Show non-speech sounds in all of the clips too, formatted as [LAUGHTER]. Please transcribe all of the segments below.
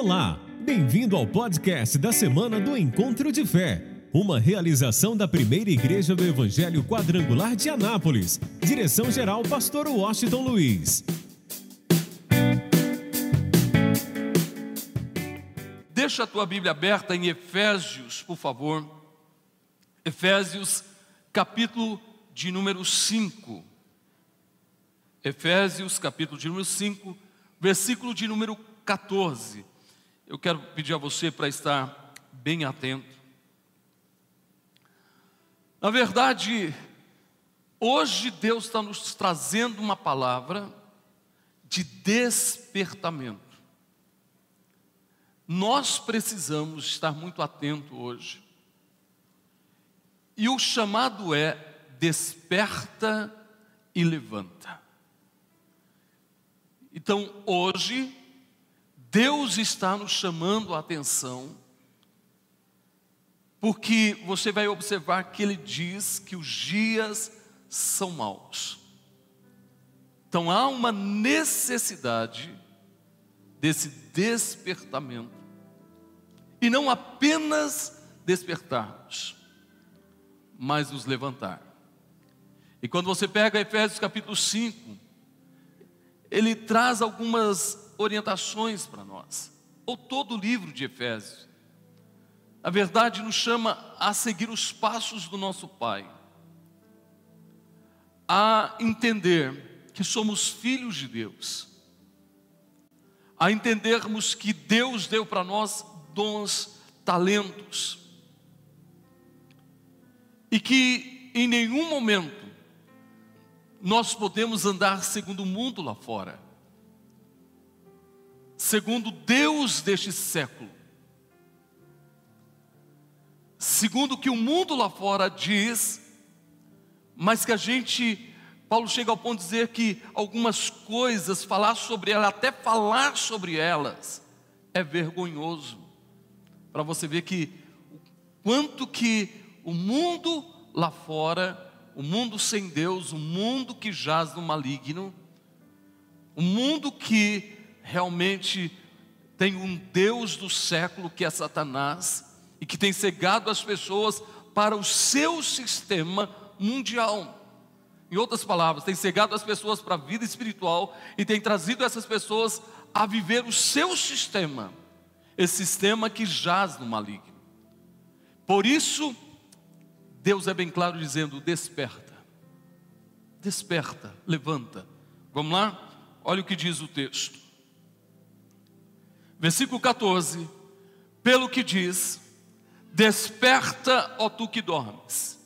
Olá, bem-vindo ao podcast da semana do Encontro de Fé, uma realização da primeira igreja do Evangelho Quadrangular de Anápolis. Direção-geral, Pastor Washington Luiz. Deixa a tua Bíblia aberta em Efésios, por favor. Efésios, capítulo de número 5. Efésios, capítulo de número 5, versículo de número 14 eu quero pedir a você para estar bem atento. Na verdade, hoje Deus está nos trazendo uma palavra de despertamento. Nós precisamos estar muito atento hoje. E o chamado é desperta e levanta. Então, hoje Deus está nos chamando a atenção, porque você vai observar que Ele diz que os dias são maus. Então há uma necessidade desse despertamento, e não apenas despertarmos, mas nos levantar. E quando você pega Efésios capítulo 5, ele traz algumas orientações para nós, ou todo o livro de Efésios. A verdade nos chama a seguir os passos do nosso Pai, a entender que somos filhos de Deus, a entendermos que Deus deu para nós dons, talentos, e que em nenhum momento nós podemos andar segundo o mundo lá fora segundo Deus deste século, segundo o que o mundo lá fora diz, mas que a gente, Paulo chega ao ponto de dizer que algumas coisas, falar sobre elas, até falar sobre elas, é vergonhoso, para você ver que quanto que o mundo lá fora, o mundo sem Deus, o mundo que jaz no maligno, o mundo que realmente tem um Deus do século que é Satanás e que tem cegado as pessoas para o seu sistema mundial. Em outras palavras, tem cegado as pessoas para a vida espiritual e tem trazido essas pessoas a viver o seu sistema, esse sistema que jaz no maligno. Por isso, Deus é bem claro dizendo: desperta, desperta, levanta. Vamos lá? Olha o que diz o texto. Versículo 14: Pelo que diz: Desperta, ó tu que dormes,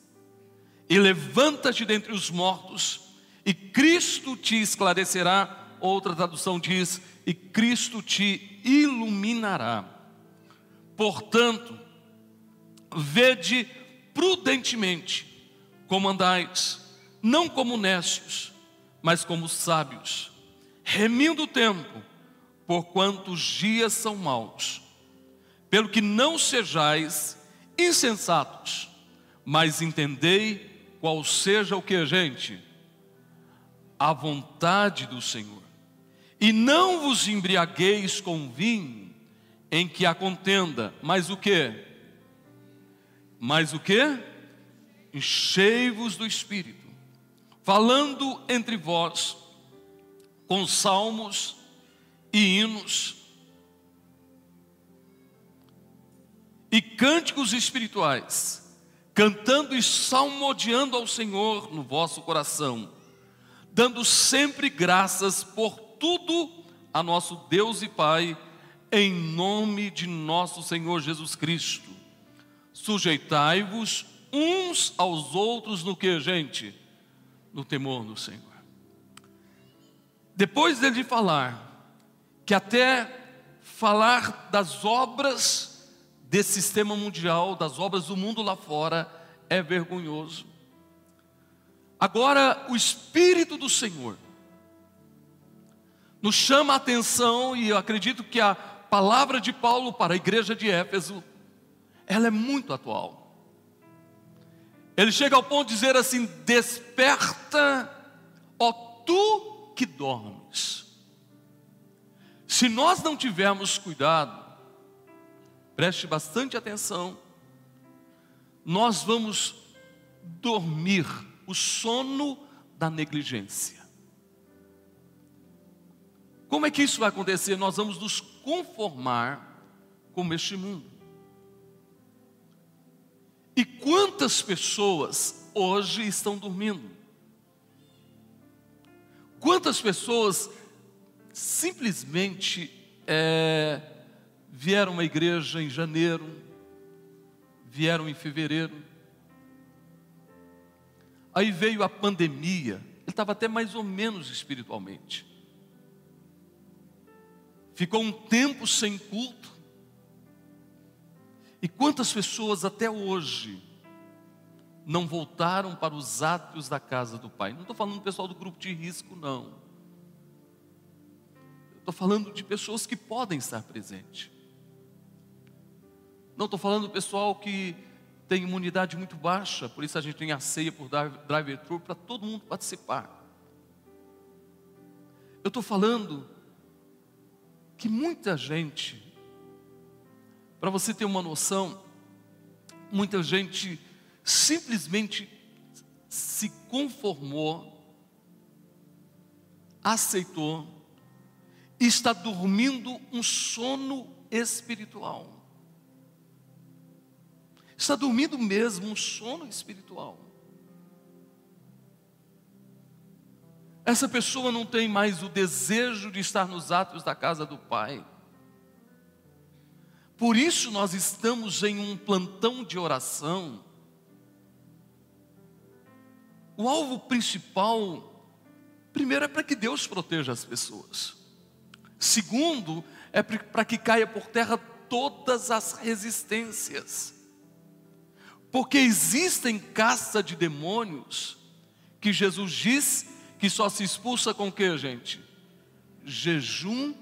e levanta-te dentre os mortos, e Cristo te esclarecerá. Outra tradução diz: E Cristo te iluminará. Portanto, vede prudentemente como andais, não como necios, mas como sábios, remindo o tempo porquanto os dias são maus. Pelo que não sejais insensatos, mas entendei qual seja o que, gente? A vontade do Senhor. E não vos embriagueis com vinho em que há contenda, mas o que? Mas o que? Enchei-vos do Espírito, falando entre vós com salmos, e hinos e cânticos espirituais, cantando e salmodiando ao Senhor no vosso coração, dando sempre graças por tudo a nosso Deus e Pai, em nome de nosso Senhor Jesus Cristo. Sujeitai-vos uns aos outros no que, gente? No temor do Senhor. Depois dele falar que até falar das obras desse sistema mundial, das obras do mundo lá fora, é vergonhoso. Agora, o Espírito do Senhor nos chama a atenção, e eu acredito que a palavra de Paulo para a igreja de Éfeso, ela é muito atual. Ele chega ao ponto de dizer assim: Desperta, ó tu que dormes. Se nós não tivermos cuidado, preste bastante atenção, nós vamos dormir o sono da negligência. Como é que isso vai acontecer? Nós vamos nos conformar com este mundo. E quantas pessoas hoje estão dormindo? Quantas pessoas simplesmente é, vieram à igreja em janeiro, vieram em fevereiro, aí veio a pandemia, ele estava até mais ou menos espiritualmente. Ficou um tempo sem culto. E quantas pessoas até hoje não voltaram para os átrios da casa do Pai? Não estou falando do pessoal do grupo de risco, não. Estou falando de pessoas que podem estar presentes. Não estou falando do pessoal que tem imunidade muito baixa, por isso a gente tem a ceia por drive-thru para todo mundo participar. Eu estou falando que muita gente, para você ter uma noção, muita gente simplesmente se conformou, aceitou, está dormindo um sono espiritual. Está dormindo mesmo um sono espiritual. Essa pessoa não tem mais o desejo de estar nos atos da casa do Pai. Por isso nós estamos em um plantão de oração. O alvo principal, primeiro, é para que Deus proteja as pessoas. Segundo, é para que caia por terra todas as resistências. Porque existem caça de demônios que Jesus diz que só se expulsa com o que, gente? Jejum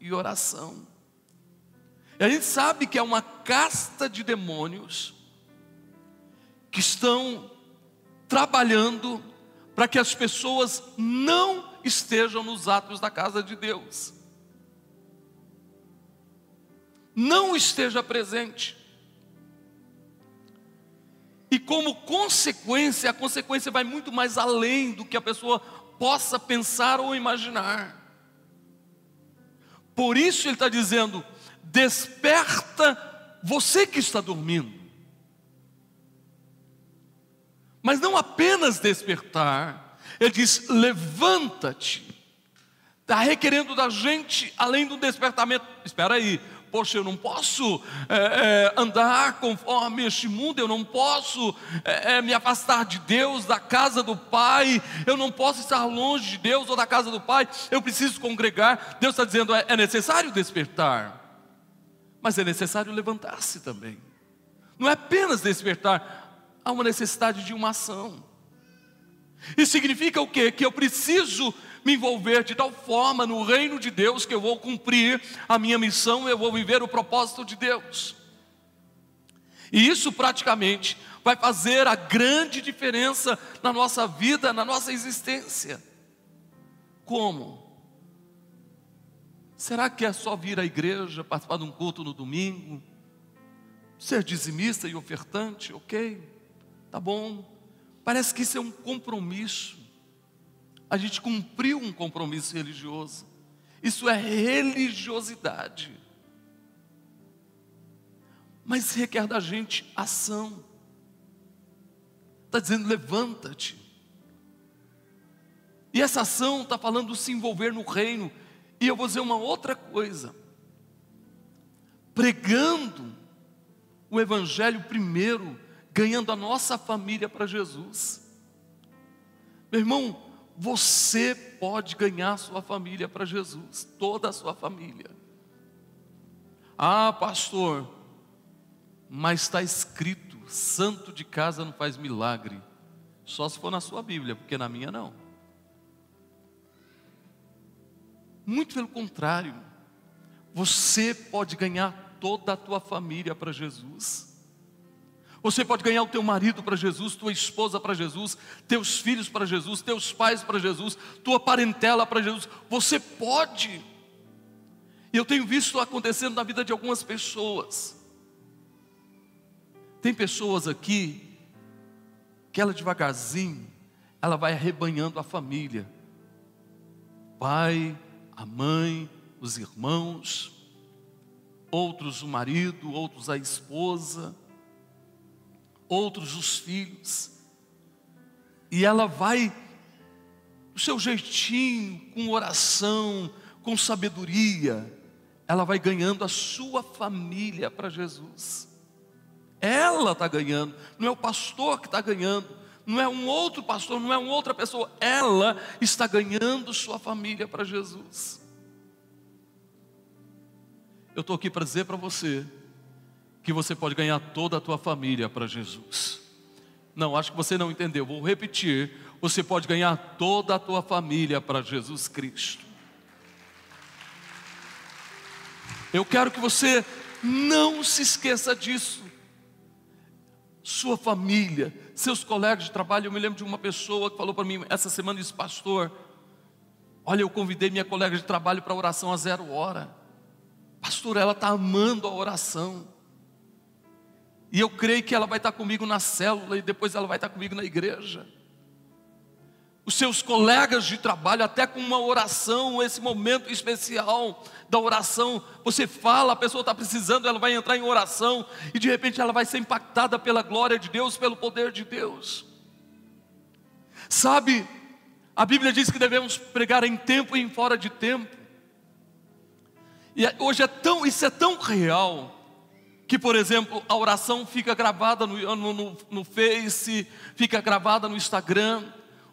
e oração. E a gente sabe que é uma casta de demônios que estão trabalhando para que as pessoas não estejam nos atos da casa de Deus. Não esteja presente. E como consequência, a consequência vai muito mais além do que a pessoa possa pensar ou imaginar. Por isso ele está dizendo: desperta você que está dormindo. Mas não apenas despertar, ele diz: levanta-te. Está requerendo da gente, além do despertamento. Espera aí, poxa, eu não posso é, é, andar conforme este mundo, eu não posso é, é, me afastar de Deus, da casa do Pai, eu não posso estar longe de Deus ou da casa do Pai, eu preciso congregar. Deus está dizendo: é, é necessário despertar, mas é necessário levantar-se também. Não é apenas despertar, há uma necessidade de uma ação. Isso significa o quê? Que eu preciso me envolver de tal forma no reino de Deus que eu vou cumprir a minha missão, eu vou viver o propósito de Deus. E isso praticamente vai fazer a grande diferença na nossa vida, na nossa existência. Como? Será que é só vir à igreja, participar de um culto no domingo, ser dizimista e ofertante? Ok, tá bom. Parece que isso é um compromisso a gente cumpriu um compromisso religioso. Isso é religiosidade. Mas requer da gente ação. Está dizendo, levanta-te. E essa ação está falando se envolver no reino. E eu vou dizer uma outra coisa. Pregando o Evangelho primeiro, ganhando a nossa família para Jesus. Meu irmão, você pode ganhar sua família para Jesus, toda a sua família. Ah, pastor, mas está escrito: santo de casa não faz milagre, só se for na sua Bíblia, porque na minha não. Muito pelo contrário, você pode ganhar toda a tua família para Jesus. Você pode ganhar o teu marido para Jesus, tua esposa para Jesus, teus filhos para Jesus, teus pais para Jesus, tua parentela para Jesus. Você pode. E eu tenho visto acontecendo na vida de algumas pessoas. Tem pessoas aqui que ela devagarzinho, ela vai arrebanhando a família. Pai, a mãe, os irmãos, outros o marido, outros a esposa, outros os filhos. E ela vai do seu jeitinho, com oração, com sabedoria, ela vai ganhando a sua família para Jesus. Ela está ganhando, não é o pastor que está ganhando, não é um outro pastor, não é uma outra pessoa, ela está ganhando sua família para Jesus. Eu estou aqui para dizer para você que você pode ganhar toda a tua família para Jesus. Não, acho que você não entendeu. Vou repetir. Você pode ganhar toda a tua família para Jesus Cristo. Eu quero que você não se esqueça disso. Sua família, seus colegas de trabalho. Eu me lembro de uma pessoa que falou para mim essa semana: disse, Pastor, olha, eu convidei minha colega de trabalho para oração a zero hora. Pastor, ela está amando a oração. E eu creio que ela vai estar comigo na célula e depois ela vai estar comigo na igreja os seus colegas de trabalho, até com uma oração, esse momento especial da oração, você fala, a pessoa está precisando, ela vai entrar em oração, e de repente ela vai ser impactada pela glória de Deus, pelo poder de Deus. Sabe, a Bíblia diz que devemos pregar em tempo e em fora de tempo. E é, hoje é tão, isso é tão real, que, por exemplo, a oração fica gravada no, no, no, Face, fica gravada no Instagram,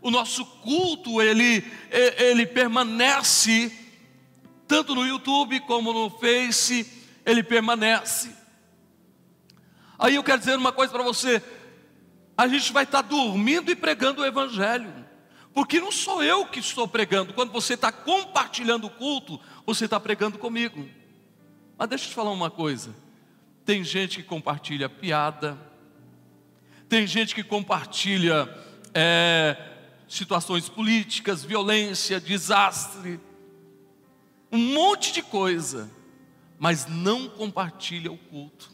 o nosso culto ele, ele permanece tanto no YouTube como no Face, ele permanece. Aí eu quero dizer uma coisa para você: a gente vai estar dormindo e pregando o Evangelho, porque não sou eu que estou pregando, quando você está compartilhando o culto, você está pregando comigo. Mas deixa eu te falar uma coisa: tem gente que compartilha piada, tem gente que compartilha é, situações políticas, violência, desastre, um monte de coisa, mas não compartilha o culto,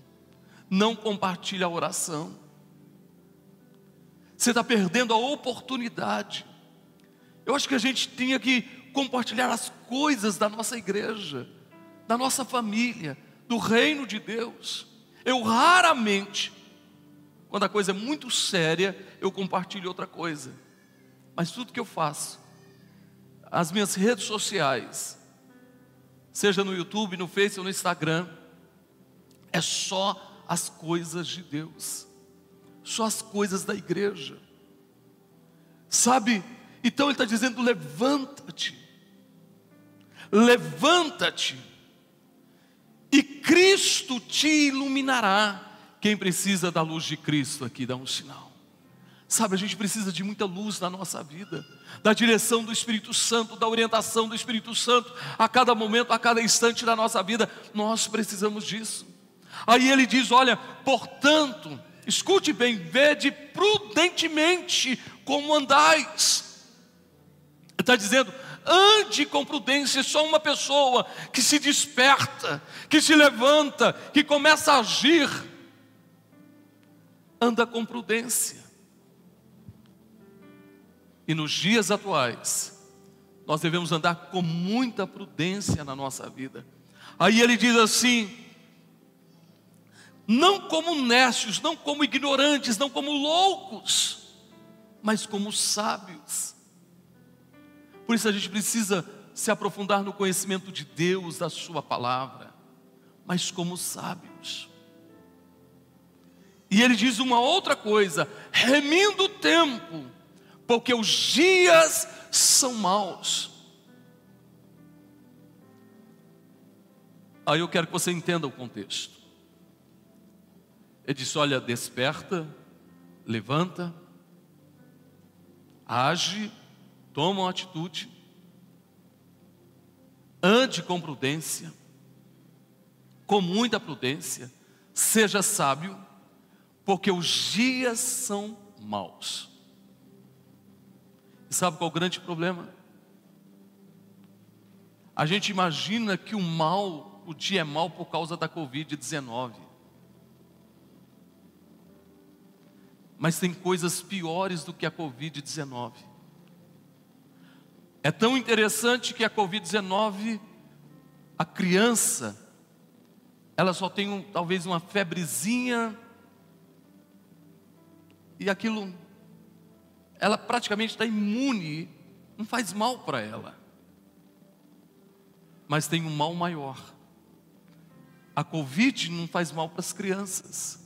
não compartilha a oração. Você está perdendo a oportunidade. Eu acho que a gente tinha que compartilhar as coisas da nossa igreja, da nossa família, do reino de Deus. Eu raramente, quando a coisa é muito séria, eu compartilho outra coisa. Mas tudo que eu faço, as minhas redes sociais, seja no YouTube, no Face ou no Instagram, é só as coisas de Deus, só as coisas da igreja. Sabe? Então ele está dizendo: levanta-te, levanta-te, e Cristo te iluminará. Quem precisa da luz de Cristo aqui, dá um sinal. Sabe, a gente precisa de muita luz na nossa vida, da direção do Espírito Santo, da orientação do Espírito Santo, a cada momento, a cada instante da nossa vida, nós precisamos disso. Aí ele diz: Olha, portanto, escute bem, vede prudentemente como andais. Ele está dizendo, ande com prudência, só uma pessoa que se desperta, que se levanta, que começa a agir, anda com prudência. E nos dias atuais, nós devemos andar com muita prudência na nossa vida. Aí ele diz assim: não como necios, não como ignorantes, não como loucos, mas como sábios. Por isso a gente precisa se aprofundar no conhecimento de Deus, da Sua palavra, mas como sábios. E ele diz uma outra coisa: remindo o tempo, porque os dias são maus. Aí eu quero que você entenda o contexto. Ele disse: Olha, desperta, levanta, age, toma uma atitude, ande com prudência, com muita prudência, seja sábio, porque os dias são maus. E sabe qual é o grande problema? A gente imagina que o mal, o dia é mal por causa da Covid-19. mas tem coisas piores do que a Covid-19. É tão interessante que a Covid-19, a criança, ela só tem um, talvez uma febrezinha, e aquilo, ela praticamente está imune, não faz mal para ela. Mas tem um mal maior. A Covid não faz mal para as crianças.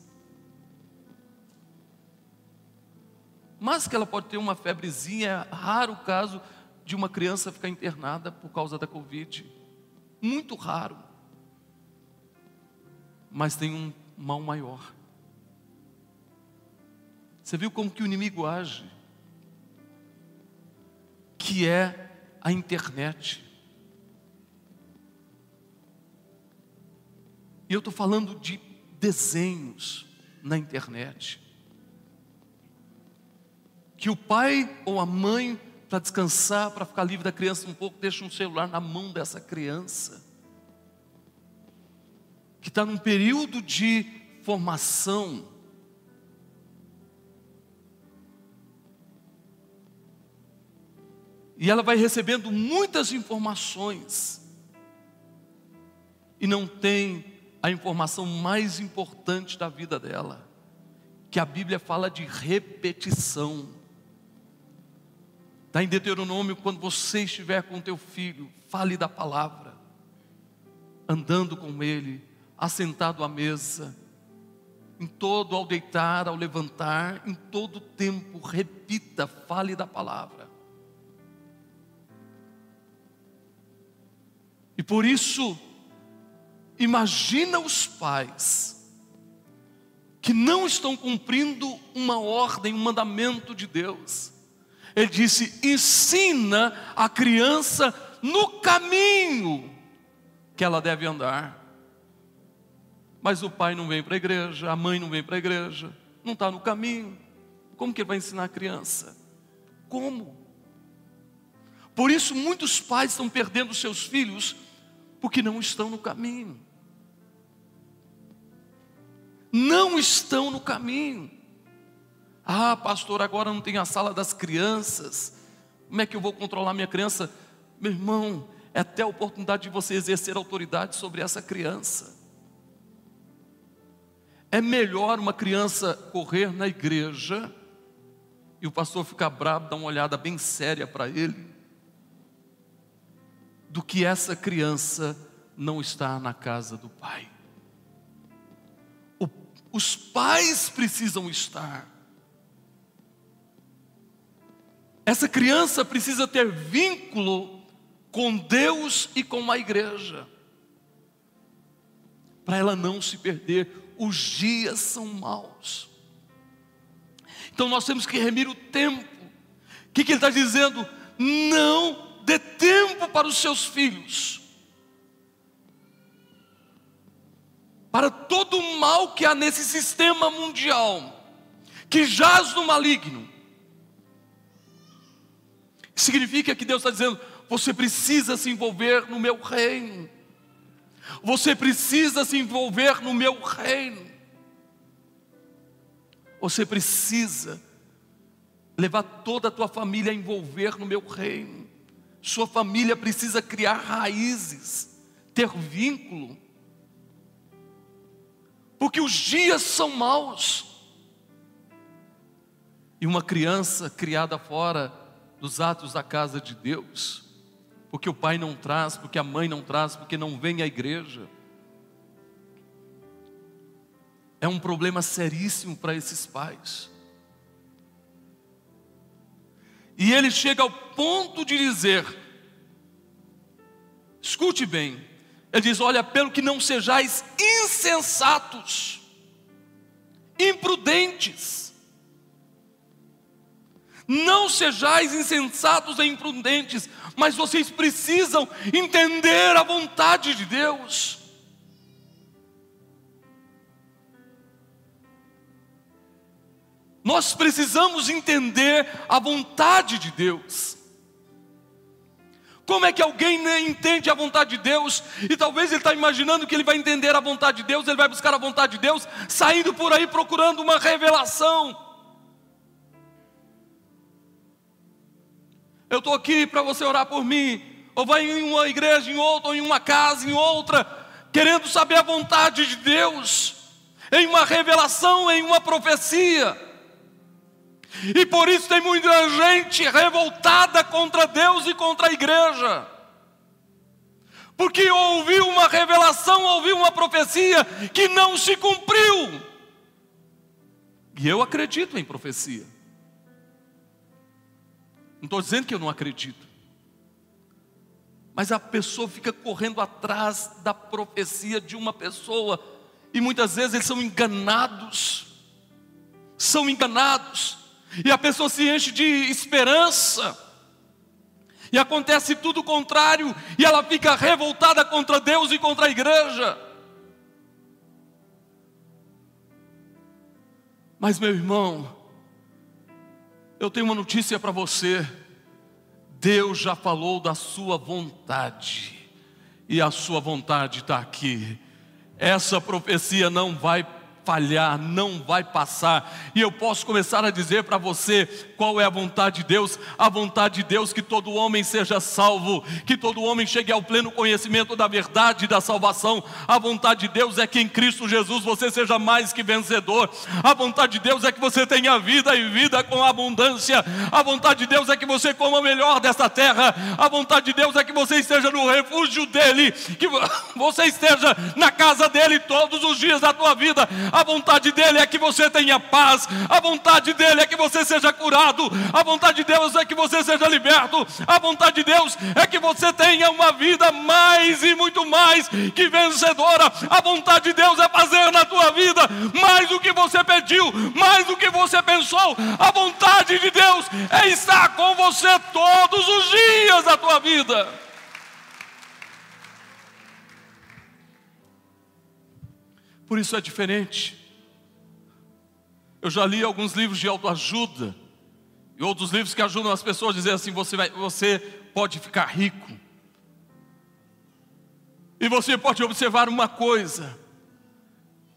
Mas que ela pode ter uma febrezinha, é raro o caso de uma criança ficar internada por causa da Covid. Muito raro. Mas tem um mal maior. Você viu como que o inimigo age? Que é a internet. E eu estou falando de desenhos na internet. Que o pai ou a mãe, para descansar, para ficar livre da criança um pouco, deixa um celular na mão dessa criança. Que está num período de formação. E ela vai recebendo muitas informações. E não tem a informação mais importante da vida dela, que a Bíblia fala de repetição. Está em Deuteronômio, quando você estiver com teu filho, fale da palavra, andando com ele, assentado à mesa, em todo ao deitar, ao levantar, em todo tempo, repita, fale da palavra. E por isso, Imagina os pais que não estão cumprindo uma ordem, um mandamento de Deus. Ele disse: ensina a criança no caminho que ela deve andar. Mas o pai não vem para a igreja, a mãe não vem para a igreja, não está no caminho. Como que ele vai ensinar a criança? Como? Por isso, muitos pais estão perdendo seus filhos porque não estão no caminho não estão no caminho. Ah, pastor, agora não tem a sala das crianças. Como é que eu vou controlar minha criança? Meu irmão, é até a oportunidade de você exercer autoridade sobre essa criança. É melhor uma criança correr na igreja e o pastor ficar bravo, dar uma olhada bem séria para ele, do que essa criança não estar na casa do pai. Os pais precisam estar. Essa criança precisa ter vínculo com Deus e com a igreja, para ela não se perder. Os dias são maus, então nós temos que remir o tempo. O que, que ele está dizendo? Não dê tempo para os seus filhos. para todo o mal que há nesse sistema mundial, que jaz no maligno. Significa que Deus está dizendo: você precisa se envolver no meu reino, você precisa se envolver no meu reino, você precisa levar toda a tua família a envolver no meu reino, sua família precisa criar raízes, ter vínculo. Porque os dias são maus. E uma criança criada fora dos atos da casa de Deus, porque o pai não traz, porque a mãe não traz, porque não vem à igreja, é um problema seríssimo para esses pais. E ele chega ao ponto de dizer: escute bem, ele diz: Olha, pelo que não sejais insensatos, imprudentes. Não sejais insensatos e imprudentes, mas vocês precisam entender a vontade de Deus. Nós precisamos entender a vontade de Deus. Como é que alguém né, entende a vontade de Deus? E talvez ele está imaginando que ele vai entender a vontade de Deus, ele vai buscar a vontade de Deus, saindo por aí procurando uma revelação. Eu estou aqui para você orar por mim, ou vai em uma igreja, em outra, ou em uma casa, em outra, querendo saber a vontade de Deus, em uma revelação, em uma profecia. E por isso tem muita gente revoltada contra Deus e contra a igreja. Porque ouviu uma revelação, ouviu uma profecia que não se cumpriu. E eu acredito em profecia. Não estou dizendo que eu não acredito. Mas a pessoa fica correndo atrás da profecia de uma pessoa. E muitas vezes eles são enganados. São enganados. E a pessoa se enche de esperança. E acontece tudo o contrário. E ela fica revoltada contra Deus e contra a igreja. Mas, meu irmão, eu tenho uma notícia para você. Deus já falou da sua vontade, e a sua vontade está aqui. Essa profecia não vai falhar, não vai passar. E eu posso começar a dizer para você qual é a vontade de Deus: a vontade de Deus que todo homem seja salvo, que todo homem chegue ao pleno conhecimento da verdade e da salvação. A vontade de Deus é que em Cristo Jesus você seja mais que vencedor. A vontade de Deus é que você tenha vida e vida com abundância. A vontade de Deus é que você coma o melhor dessa terra. A vontade de Deus é que você esteja no refúgio dele, que [LAUGHS] você esteja na casa dele todos os dias da tua vida a vontade dEle é que você tenha paz, a vontade dEle é que você seja curado, a vontade de Deus é que você seja liberto, a vontade de Deus é que você tenha uma vida mais e muito mais que vencedora, a vontade de Deus é fazer na tua vida mais do que você pediu, mais do que você pensou, a vontade de Deus é estar com você todos os dias da tua vida. Por isso é diferente. Eu já li alguns livros de autoajuda e outros livros que ajudam as pessoas a dizer assim: você, vai, você pode ficar rico. E você pode observar uma coisa: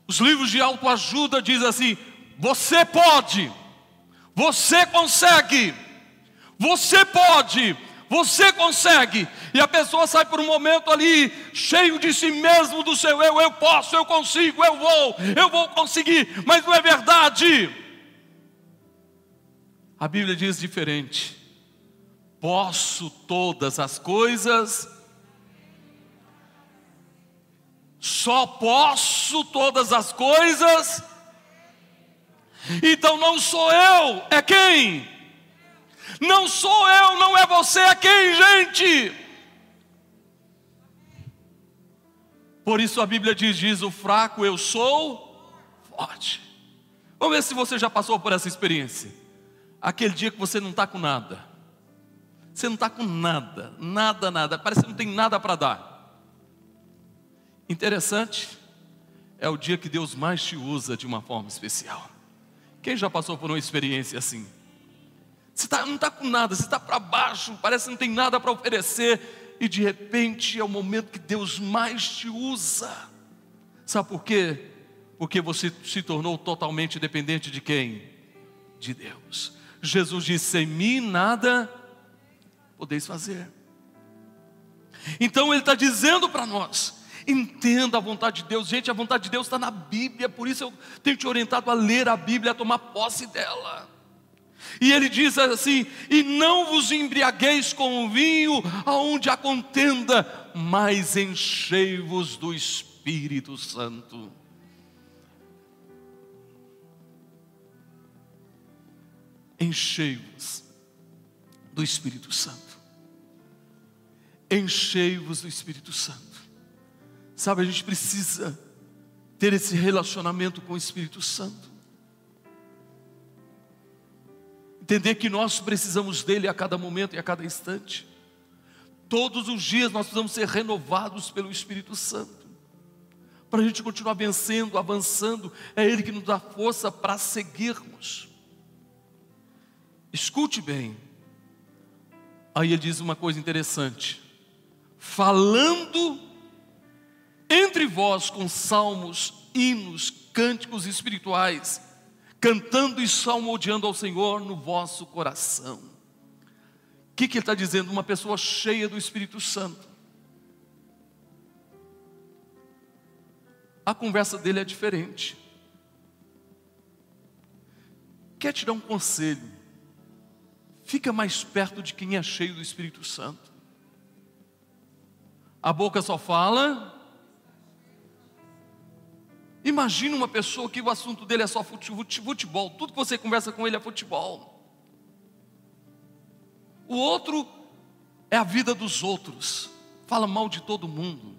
os livros de autoajuda dizem assim: você pode, você consegue, você pode, você consegue. E a pessoa sai por um momento ali, cheio de si mesmo, do seu eu, eu posso, eu consigo, eu vou, eu vou conseguir, mas não é verdade. A Bíblia diz diferente. Posso todas as coisas, só posso todas as coisas. Então não sou eu, é quem? Não sou eu, não é você, é quem, gente? Por isso a Bíblia diz: diz o fraco, eu sou forte. Vamos ver se você já passou por essa experiência. Aquele dia que você não está com nada. Você não está com nada, nada, nada. Parece que não tem nada para dar. Interessante, é o dia que Deus mais te usa de uma forma especial. Quem já passou por uma experiência assim? Você tá, não está com nada, você está para baixo, parece que não tem nada para oferecer, e de repente é o momento que Deus mais te usa. Sabe por quê? Porque você se tornou totalmente dependente de quem? De Deus. Jesus disse: sem mim nada podeis fazer. Então Ele está dizendo para nós: entenda a vontade de Deus. Gente, a vontade de Deus está na Bíblia, por isso eu tenho te orientado a ler a Bíblia, a tomar posse dela. E ele diz assim: E não vos embriagueis com o vinho, aonde há contenda, mas enchei-vos do Espírito Santo. Enchei-vos do Espírito Santo. Enchei-vos do Espírito Santo. Sabe, a gente precisa ter esse relacionamento com o Espírito Santo. Entender que nós precisamos dele a cada momento e a cada instante. Todos os dias nós precisamos ser renovados pelo Espírito Santo, para a gente continuar vencendo, avançando. É Ele que nos dá força para seguirmos. Escute bem. Aí ele diz uma coisa interessante: falando entre vós com salmos, hinos, cânticos espirituais cantando e salmodiando ao Senhor no vosso coração. que, que ele está dizendo? Uma pessoa cheia do Espírito Santo. A conversa dele é diferente. Quer te dar um conselho? Fica mais perto de quem é cheio do Espírito Santo. A boca só fala. Imagina uma pessoa que o assunto dele é só futebol, tudo que você conversa com ele é futebol. O outro é a vida dos outros, fala mal de todo mundo.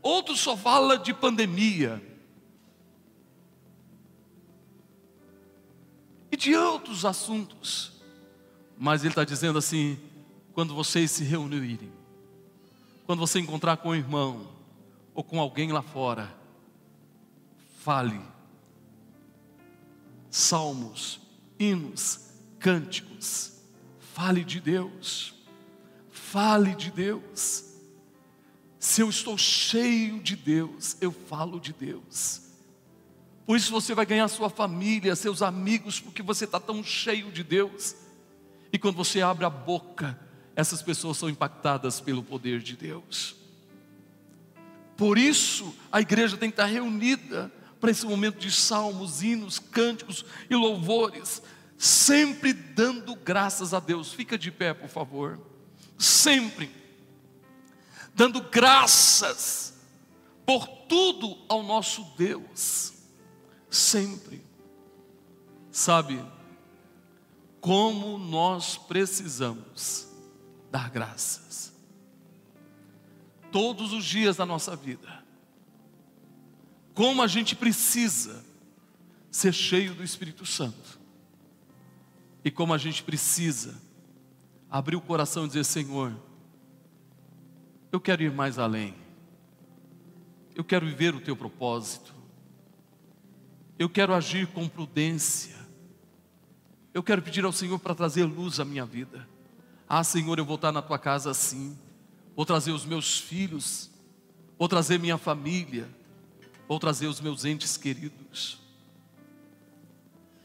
Outro só fala de pandemia. E de outros assuntos. Mas ele está dizendo assim: quando vocês se reunirem, quando você encontrar com o irmão ou com alguém lá fora, fale salmos, hinos, cânticos. Fale de Deus. Fale de Deus. Se eu estou cheio de Deus, eu falo de Deus. Por isso você vai ganhar sua família, seus amigos, porque você está tão cheio de Deus. E quando você abre a boca, essas pessoas são impactadas pelo poder de Deus. Por isso, a igreja tem que estar reunida para esse momento de salmos, hinos, cânticos e louvores, sempre dando graças a Deus. Fica de pé, por favor. Sempre dando graças por tudo ao nosso Deus. Sempre. Sabe como nós precisamos dar graças. Todos os dias da nossa vida. Como a gente precisa ser cheio do Espírito Santo. E como a gente precisa abrir o coração e dizer: Senhor, eu quero ir mais além, eu quero viver o teu propósito, eu quero agir com prudência, eu quero pedir ao Senhor para trazer luz à minha vida. Ah, Senhor, eu vou estar na tua casa assim, vou trazer os meus filhos, vou trazer minha família, vou trazer os meus entes queridos.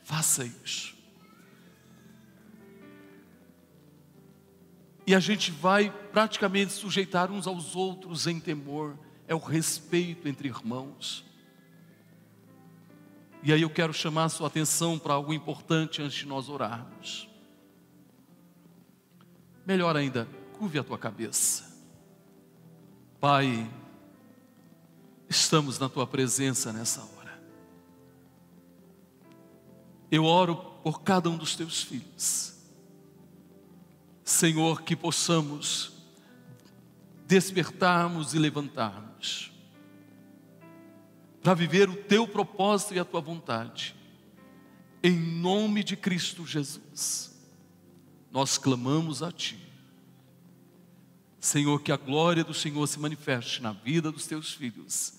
Faça isso. e a gente vai praticamente sujeitar uns aos outros em temor, é o respeito entre irmãos. E aí eu quero chamar a sua atenção para algo importante antes de nós orarmos. Melhor ainda, curve a tua cabeça. Pai, estamos na tua presença nessa hora. Eu oro por cada um dos teus filhos Senhor, que possamos despertarmos e levantarmos para viver o teu propósito e a tua vontade. Em nome de Cristo Jesus, nós clamamos a ti. Senhor, que a glória do Senhor se manifeste na vida dos teus filhos,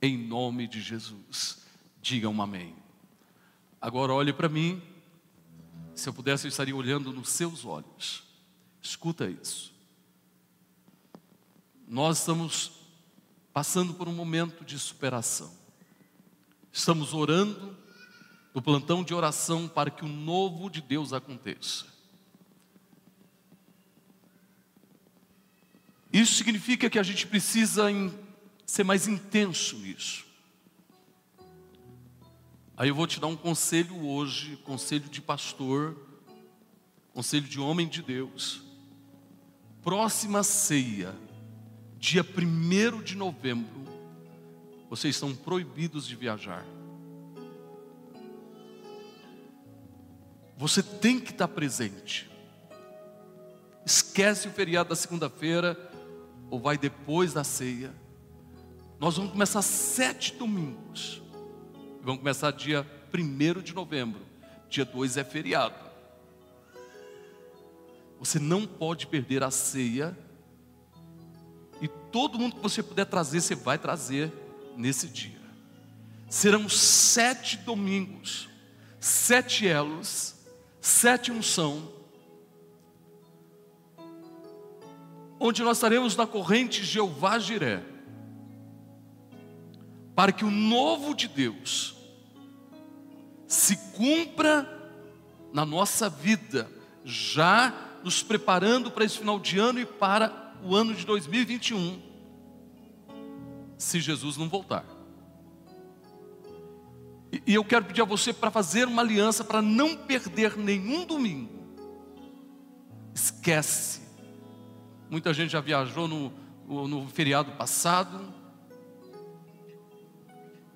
em nome de Jesus. Diga um amém. Agora olhe para mim, se eu pudesse, eu estaria olhando nos seus olhos. Escuta isso. Nós estamos passando por um momento de superação. Estamos orando no plantão de oração para que o novo de Deus aconteça. Isso significa que a gente precisa ser mais intenso nisso. Aí eu vou te dar um conselho hoje, conselho de pastor, conselho de homem de Deus próxima ceia, dia 1 de novembro, vocês estão proibidos de viajar. Você tem que estar presente. Esquece o feriado da segunda-feira, ou vai depois da ceia. Nós vamos começar sete domingos. Vamos começar dia 1 de novembro. Dia 2 é feriado. Você não pode perder a ceia. E todo mundo que você puder trazer, você vai trazer nesse dia. Serão sete domingos, sete elos, sete unção, onde nós estaremos na corrente Jeová Jiré, para que o novo de Deus se cumpra na nossa vida já nos preparando para esse final de ano e para o ano de 2021, se Jesus não voltar. E eu quero pedir a você para fazer uma aliança para não perder nenhum domingo. Esquece. Muita gente já viajou no, no feriado passado.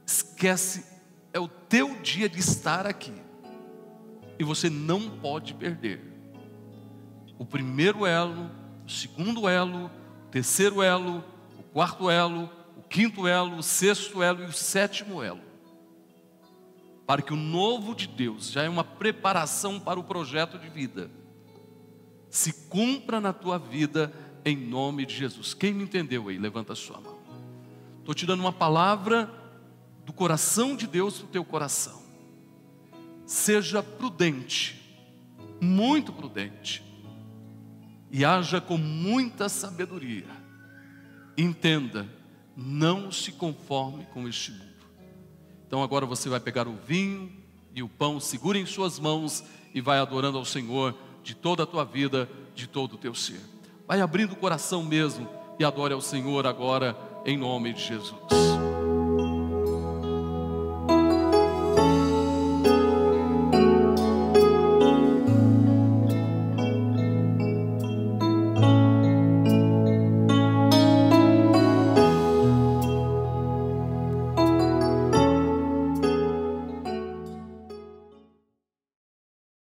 Esquece, é o teu dia de estar aqui. E você não pode perder. O primeiro elo, o segundo elo, o terceiro elo, o quarto elo, o quinto elo, o sexto elo e o sétimo elo para que o novo de Deus já é uma preparação para o projeto de vida, se cumpra na tua vida em nome de Jesus. Quem me entendeu aí? Levanta a sua mão. Estou te dando uma palavra do coração de Deus para o teu coração. Seja prudente, muito prudente, e haja com muita sabedoria. Entenda, não se conforme com este mundo então agora você vai pegar o vinho e o pão, segura em suas mãos e vai adorando ao Senhor de toda a tua vida, de todo o teu ser. Vai abrindo o coração mesmo e adore ao Senhor agora em nome de Jesus.